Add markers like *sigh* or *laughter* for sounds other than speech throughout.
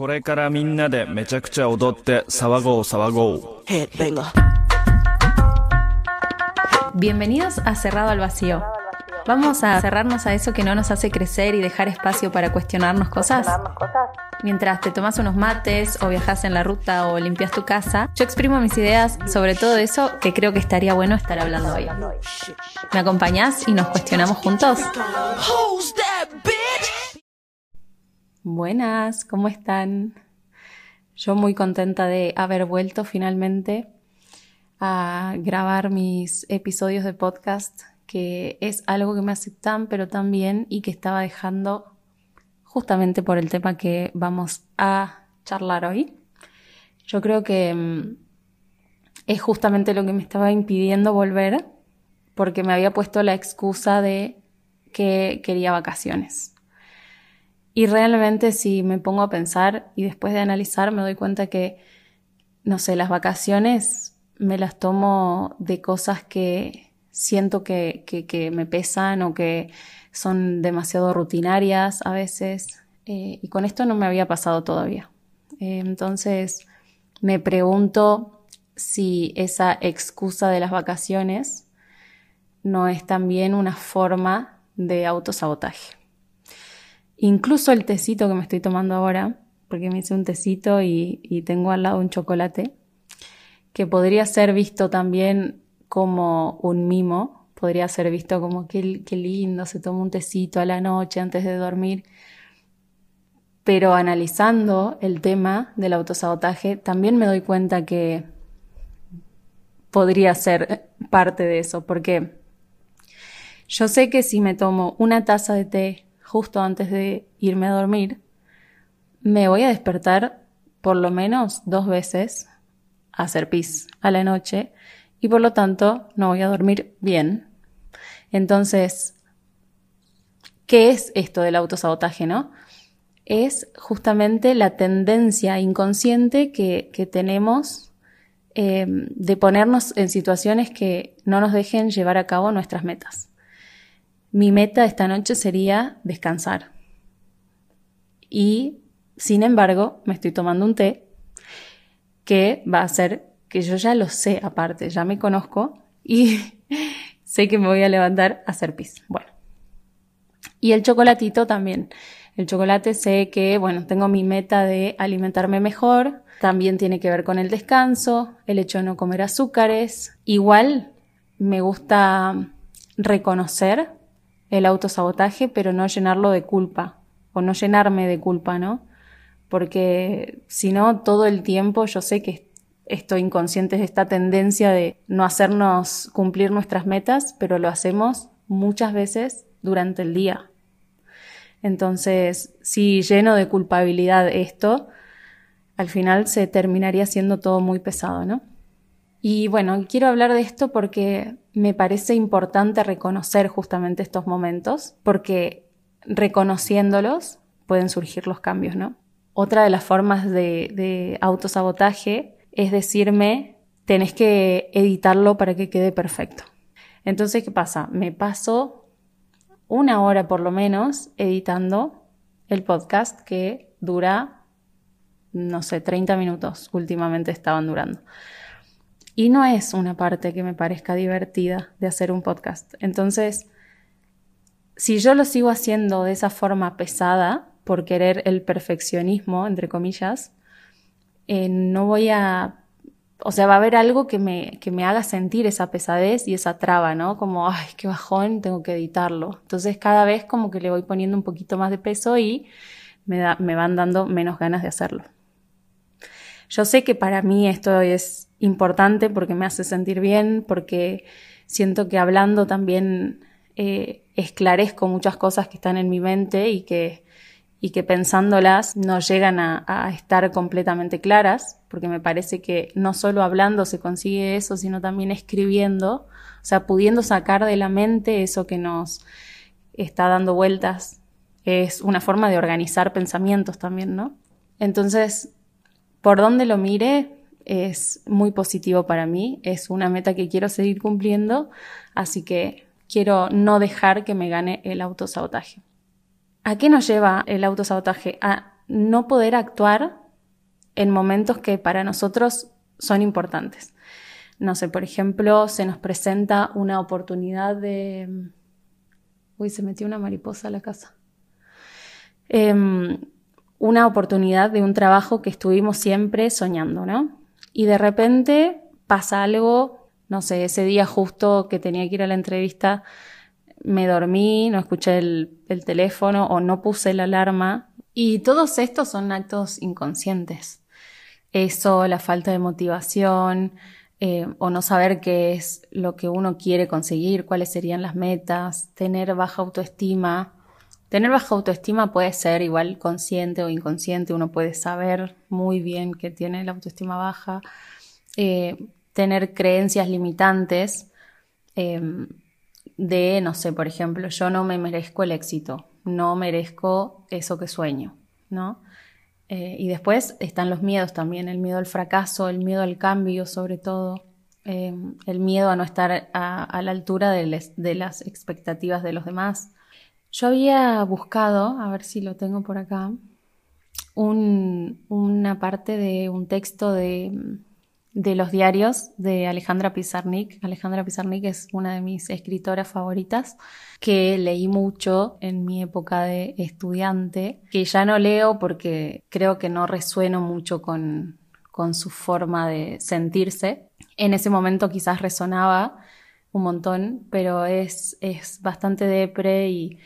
これからみんなでめちゃくちゃ踊って騒ごう騒ごう。 Headbanger. Bienvenidos a Cerrado al Vacío. Vamos a cerrarnos a eso que no nos hace crecer y dejar espacio para cuestionarnos cosas. Mientras te tomas unos mates o viajas en la ruta o limpias tu casa, yo exprimo mis ideas sobre todo eso que creo que estaría bueno estar hablando hoy. ¿Me acompañás y nos cuestionamos juntos? Buenas, ¿cómo están? Yo muy contenta de haber vuelto finalmente a grabar mis episodios de podcast, que es algo que me hace tan pero tan bien y que estaba dejando justamente por el tema que vamos a charlar hoy. Yo creo que mm, es justamente lo que me estaba impidiendo volver porque me había puesto la excusa de que quería vacaciones. Y realmente si me pongo a pensar y después de analizar me doy cuenta que, no sé, las vacaciones me las tomo de cosas que siento que, me pesan o que son demasiado rutinarias a veces. eh, y con esto no me había pasado todavía. Eh, entonces me pregunto si esa excusa de las vacaciones no es también una forma de autosabotaje. Incluso el tecito que me estoy tomando ahora, porque me hice un tecito y, tengo al lado un chocolate, que podría ser visto también como un mimo, podría ser visto como qué, qué lindo, se toma un tecito a la noche antes de dormir. Pero analizando el tema del autosabotaje, también me doy cuenta que podría ser parte de eso, porque yo sé que si me tomo una taza de té justo antes de irme a dormir, me voy a despertar por lo menos dos veces a hacer pis a la noche y por lo tanto no voy a dormir bien. Entonces, ¿qué es esto del autosabotaje, no? Es justamente la tendencia inconsciente que, tenemos eh, de ponernos en situaciones que no nos dejen llevar a cabo nuestras metas. Mi meta esta noche sería descansar. Y, sin embargo, me estoy tomando un té que va a hacer que yo ya lo sé aparte, ya me conozco y *laughs* sé que me voy a levantar a hacer pis. Bueno. Y el chocolatito también. El chocolate sé que, bueno, tengo mi meta de alimentarme mejor. También tiene que ver con el descanso, el hecho de no comer azúcares. Igual me gusta reconocer el autosabotaje, pero no llenarlo de culpa o no llenarme de culpa, ¿no? Porque si no, todo el tiempo yo sé que estoy inconsciente de esta tendencia de no hacernos cumplir nuestras metas, pero lo hacemos muchas veces durante el día. Entonces, si lleno de culpabilidad esto, al final se terminaría siendo todo muy pesado, ¿no? Y bueno, quiero hablar de esto porque me parece importante reconocer justamente estos momentos, porque reconociéndolos pueden surgir los cambios, ¿no? Otra de las formas de, de autosabotaje es decirme, tenés que editarlo para que quede perfecto. Entonces, ¿qué pasa? Me paso una hora por lo menos editando el podcast que dura, no sé, 30 minutos últimamente estaban durando. Y no es una parte que me parezca divertida de hacer un podcast. Entonces, si yo lo sigo haciendo de esa forma pesada, por querer el perfeccionismo, entre comillas, eh, no voy a... O sea, va a haber algo que me, que me haga sentir esa pesadez y esa traba, ¿no? Como, ay, qué bajón, tengo que editarlo. Entonces, cada vez como que le voy poniendo un poquito más de peso y me, me van dando menos ganas de hacerlo. Yo sé que para mí esto es importante porque me hace sentir bien, porque siento que hablando también eh, esclarezco muchas cosas que están en mi mente y que, y que pensándolas no llegan a, a, estar completamente claras, porque me parece que no solo hablando se consigue eso, sino también escribiendo, o sea, pudiendo sacar de la mente eso que nos está dando vueltas. Es una forma de organizar pensamientos también, ¿no? Entonces, por donde lo mire, es muy positivo para mí, es una meta que quiero seguir cumpliendo, así que quiero no dejar que me gane el autosabotaje. ¿A qué nos lleva el autosabotaje? A no poder actuar en momentos que para nosotros son importantes. No sé, por ejemplo, se nos presenta una oportunidad de... Uy, se metió una mariposa a la casa. Em, una oportunidad de un trabajo que estuvimos siempre soñando, ¿no? Y de repente pasa algo, no sé, ese día justo que tenía que ir a la entrevista, me dormí, no escuché el, el teléfono o no puse la alarma. Y todos estos son actos inconscientes. Eso, la falta de motivación, eh, o no saber qué es lo que uno quiere conseguir, cuáles serían las metas, tener baja autoestima. Tener baja autoestima puede ser igual consciente o inconsciente, uno puede saber muy bien que tiene la autoestima baja, eh, tener creencias limitantes em, de, no sé, por ejemplo, yo no me merezco el éxito, no merezco eso que sueño, ¿no? Eh, y después están los miedos también, el miedo al fracaso, el miedo al cambio sobre todo, eh, el miedo a no estar a, la altura de, las expectativas de los demás. Yo había buscado, a ver si lo tengo por acá, una parte de un texto de los diarios de Alejandra Pizarnik. Alejandra Pizarnik es una de mis escritoras favoritas que leí mucho en mi época de estudiante, que ya no leo porque creo que no resueno mucho con, con su forma de sentirse. En ese momento quizás resonaba un montón, pero es, es bastante depre y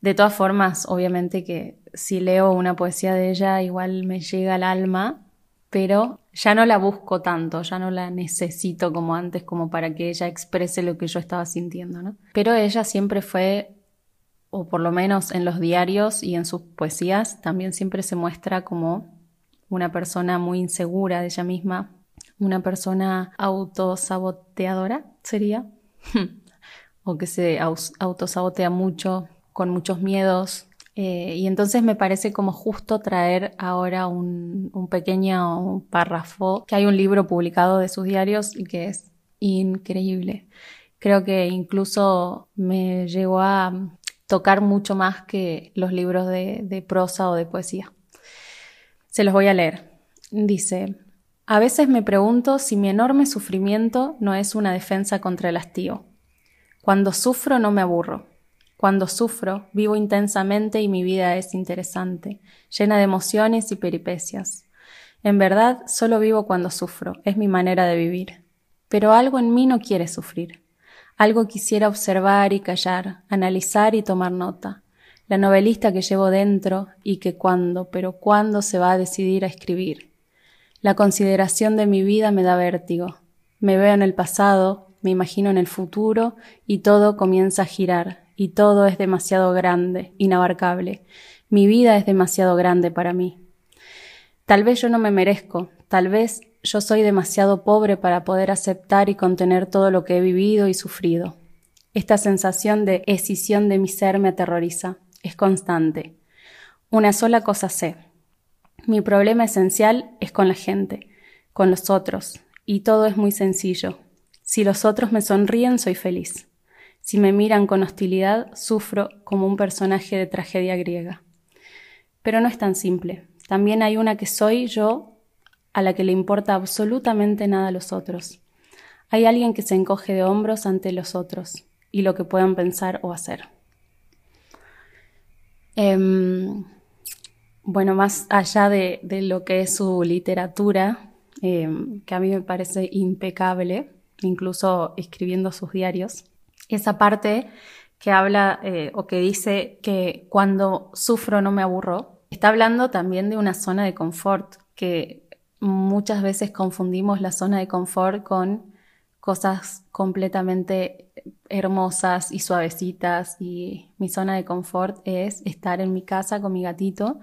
de todas formas, obviamente que si leo una poesía de ella igual me llega al alma pero ya no la busco tanto, ya no la necesito como antes como para que ella exprese lo que yo estaba sintiendo, ¿no? Pero ella siempre fue, o por lo menos en los diarios y en sus poesías, también siempre se muestra como una persona muy insegura de ella misma, una persona autosaboteadora, sería, *laughs* o que se autosabotea mucho, con muchos miedos, eh, y entonces me parece como justo traer ahora un, un pequeño párrafo, que hay un libro publicado de sus diarios y que es increíble. Creo que incluso me llegó a tocar mucho más que los libros de, de prosa o de poesía. Se los voy a leer. Dice, a veces me pregunto si mi enorme sufrimiento no es una defensa contra el hastío. Cuando sufro no me aburro. Cuando sufro, vivo intensamente y mi vida es interesante, llena de emociones y peripecias. En verdad, solo vivo cuando sufro, es mi manera de vivir. Pero algo en mí no quiere sufrir. Algo quisiera observar y callar, analizar y tomar nota. La novelista que llevo dentro y que cuándo, pero cuándo se va a decidir a escribir. La consideración de mi vida me da vértigo. Me veo en el pasado, me imagino en el futuro y todo comienza a girar, y todo es demasiado grande, inabarcable. Mi vida es demasiado grande para mí. Tal vez yo no me merezco, tal vez yo soy demasiado pobre para poder aceptar y contener todo lo que he vivido y sufrido. Esta sensación de escisión de mi ser me aterroriza, es constante. Una sola cosa sé. Mi problema esencial es con la gente, con los otros, y todo es muy sencillo. Si los otros me sonríen, soy feliz. Si me miran con hostilidad, sufro como un personaje de tragedia griega. Pero no es tan simple. También hay una que soy yo a la que le importa absolutamente nada a los otros. Hay alguien que se encoge de hombros ante los otros y lo que puedan pensar o hacer. Em, bueno, más allá de, lo que es su literatura, em, que a mí me parece impecable, incluso escribiendo sus diarios, esa parte que habla eh, o que dice que cuando sufro no me aburro, está hablando también de una zona de confort, que muchas veces confundimos la zona de confort con cosas completamente hermosas y suavecitas y mi zona de confort es estar en mi casa con mi gatito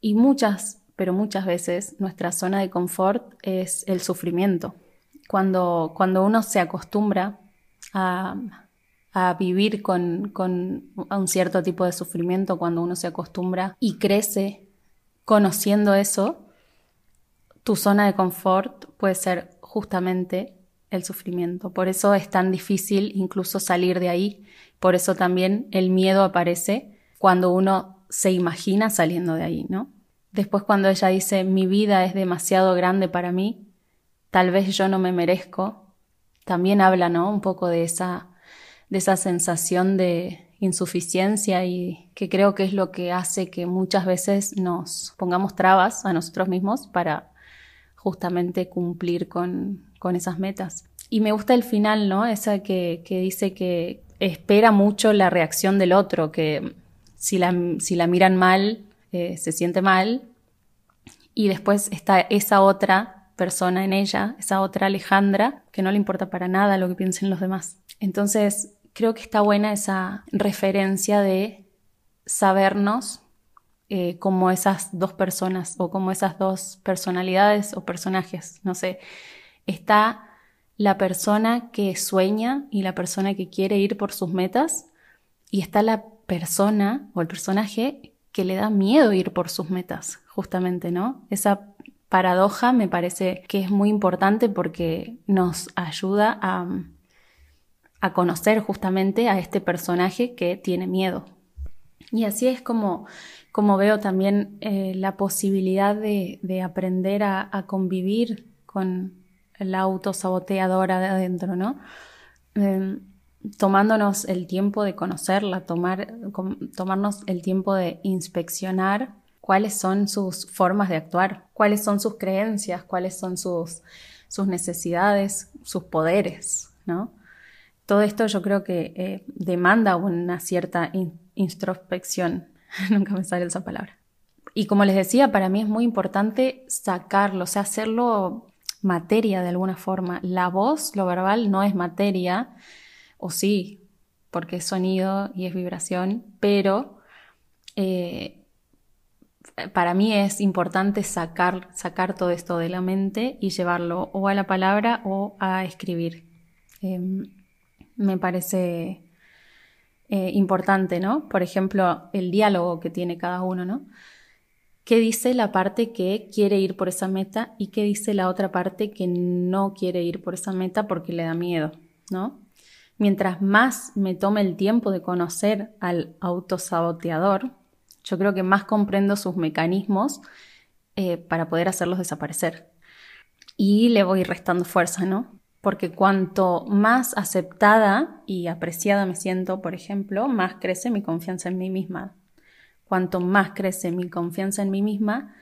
y muchas, pero muchas veces nuestra zona de confort es el sufrimiento. Cuando, cuando uno se acostumbra a, a vivir con, con un cierto tipo de sufrimiento cuando uno se acostumbra y crece conociendo eso, tu zona de confort puede ser justamente el sufrimiento. Por eso es tan difícil incluso salir de ahí. Por eso también el miedo aparece cuando uno se imagina saliendo de ahí, ¿no? Después cuando ella dice, mi vida es demasiado grande para mí, tal vez yo no me merezco, también habla, ¿no? Un poco de esa, de esa sensación de insuficiencia y que creo que es lo que hace que muchas veces nos pongamos trabas a nosotros mismos para justamente cumplir con, con esas metas. Y me gusta el final, ¿no? Esa que, que dice que espera mucho la reacción del otro, que si la, si la miran mal, eh, se siente mal. Y después está esa otra persona en ella, esa otra Alejandra, que no le importa para nada lo que piensen los demás. Entonces, creo que está buena esa referencia de sabernos eh, como esas dos personas o como esas dos personalidades o personajes. No sé, está la persona que sueña y la persona que quiere ir por sus metas y está la persona o el personaje que le da miedo ir por sus metas, justamente, ¿no? Esa paradoja me parece que es muy importante porque nos ayuda a, a conocer justamente a este personaje que tiene miedo. Y así es como, como veo también eh, la posibilidad de, de aprender a, convivir con, la autosaboteadora de adentro, ¿no? Em, tomándonos el tiempo de conocerla, tomar, tomarnos el tiempo de inspeccionar cuáles son sus formas de actuar, cuáles son sus creencias, cuáles son sus, sus necesidades, sus poderes, ¿no? Todo esto yo creo que eh, demanda una cierta introspección, *laughs* nunca me sale esa palabra. Y como les decía, para mí es muy importante sacarlo, o sea, hacerlo materia de alguna forma. La voz, lo verbal, no es materia, o sí, porque es sonido y es vibración, pero eh, para mí es importante sacar, todo esto de la mente y llevarlo o a la palabra o a escribir. Em, me parece eh, importante, ¿no? Por ejemplo, el diálogo que tiene cada uno, ¿no? qué dice la parte que quiere ir por esa meta y qué dice la otra parte que no quiere ir por esa meta porque le da miedo, ¿no? Mientras más me tome el tiempo de conocer al autosaboteador, yo creo que más comprendo sus mecanismos eh, para poder hacerlos desaparecer. Y le voy restando fuerza, ¿no? Porque cuanto más aceptada y apreciada me siento, por ejemplo, más crece mi confianza en mí misma cuanto más crece mi confianza en mí misma,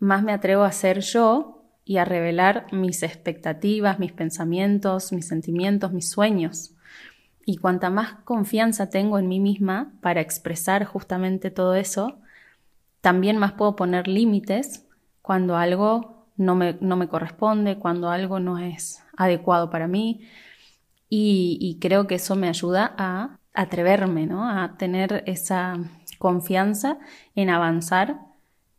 más me atrevo a ser yo y a revelar mis expectativas, mis pensamientos, mis sentimientos, mis sueños. Y cuanta más confianza tengo en mí misma para expresar justamente todo eso, también más puedo poner límites cuando algo no me, no me, corresponde, cuando algo no es adecuado para mí. Y, creo que eso me ayuda a atreverme, ¿no? A tener esa, confianza en avanzar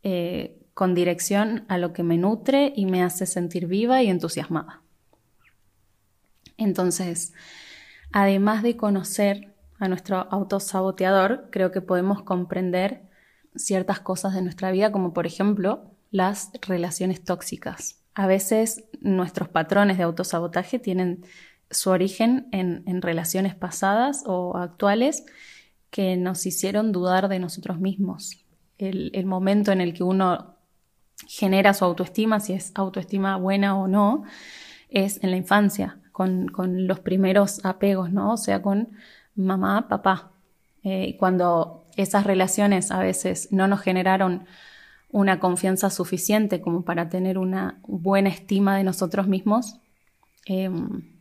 eh, con dirección a lo que me nutre y me hace sentir viva y entusiasmada. Entonces, además de conocer a nuestro autosaboteador, creo que podemos comprender ciertas cosas de nuestra vida, como por ejemplo las relaciones tóxicas. A veces nuestros patrones de autosabotaje tienen su origen en, en relaciones pasadas o actuales que nos hicieron dudar de nosotros mismos. El, momento en el que uno genera su autoestima, si es autoestima buena o no, es en la infancia, con, los primeros apegos, ¿no? O sea, con mamá, papá. Eh, cuando esas relaciones a veces no nos generaron una confianza suficiente como para tener una buena estima de nosotros mismos, em,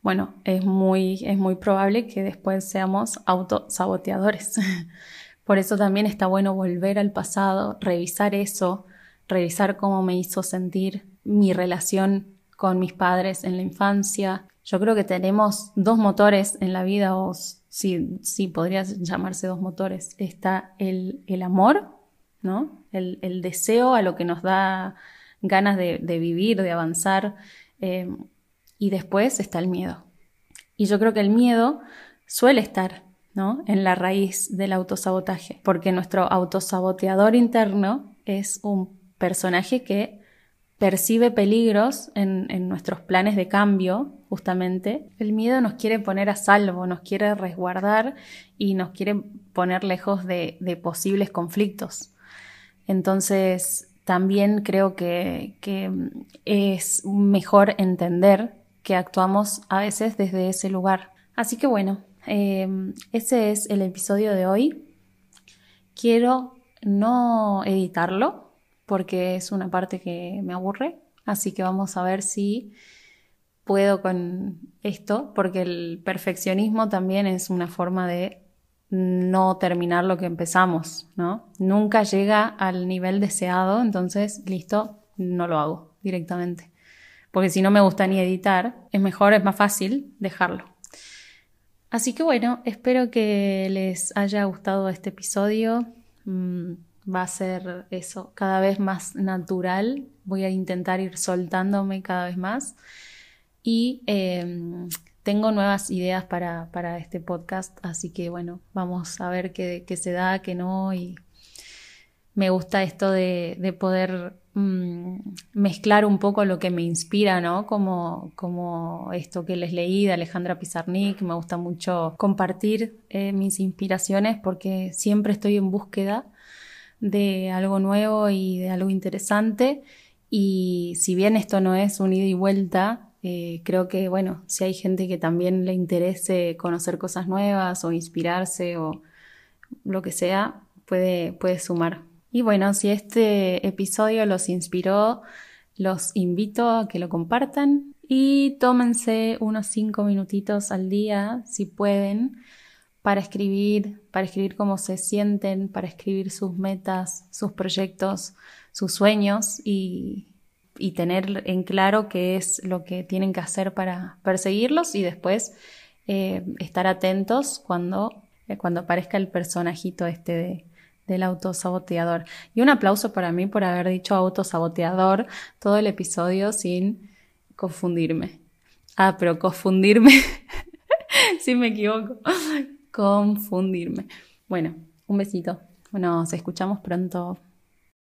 bueno, es muy, es muy probable que después seamos autosaboteadores. *laughs* Por eso también está bueno volver al pasado, revisar eso, revisar cómo me hizo sentir mi relación con mis padres en la infancia. Yo creo que tenemos dos motores en la vida, o sí, sí podrías llamarse dos motores. Está el, el amor, ¿no? El, deseo a lo que nos da ganas de, de vivir, de avanzar. Eh, y después está el miedo. Y yo creo que el miedo suele estar ¿no? en la raíz del autosabotaje, porque nuestro autosaboteador interno es un personaje que percibe peligros en, nuestros planes de cambio, justamente. El miedo nos quiere poner a salvo, nos quiere resguardar y nos quiere poner lejos de, posibles conflictos. Entonces, también creo que, es mejor entender que actuamos a veces desde ese lugar. Así que bueno, eh, ese es el episodio de hoy. Quiero no editarlo porque es una parte que me aburre, así que vamos a ver si puedo con esto, porque el perfeccionismo también es una forma de no terminar lo que empezamos, ¿no? Nunca llega al nivel deseado, entonces, listo, no lo hago directamente. Porque si no me gusta ni editar, es mejor, es más fácil dejarlo. Así que bueno, espero que les haya gustado este episodio. Mm, va a ser eso, cada vez más natural. Voy a intentar ir soltándome cada vez más. Y em, tengo nuevas ideas para, para, este podcast, así que bueno, vamos a ver qué, qué se da, qué no. Y me gusta esto de, de poder mmm, mezclar un poco lo que me inspira, ¿no? Como, como esto que les leí de Alejandra Pizarnik. Me gusta mucho compartir eh, mis inspiraciones porque siempre estoy en búsqueda de algo nuevo y de algo interesante. Y si bien esto no es un ida y vuelta, eh, creo que, bueno, si hay gente que también le interese conocer cosas nuevas o inspirarse o lo que sea, puede, puede sumar. Y bueno, si este episodio los inspiró, los invito a que lo compartan y tómense unos cinco minutitos al día, si pueden, para escribir, para escribir cómo se sienten, para escribir sus metas, sus proyectos, sus sueños y, y tener en claro qué es lo que tienen que hacer para perseguirlos y después eh, estar atentos cuando, eh, cuando aparezca el personajito este de, del autosaboteador. Y un aplauso para mí por haber dicho autosaboteador todo el episodio sin confundirme. Ah, pero confundirme. *laughs* si me equivoco. confundirme. Bueno, un besito. Nos escuchamos pronto.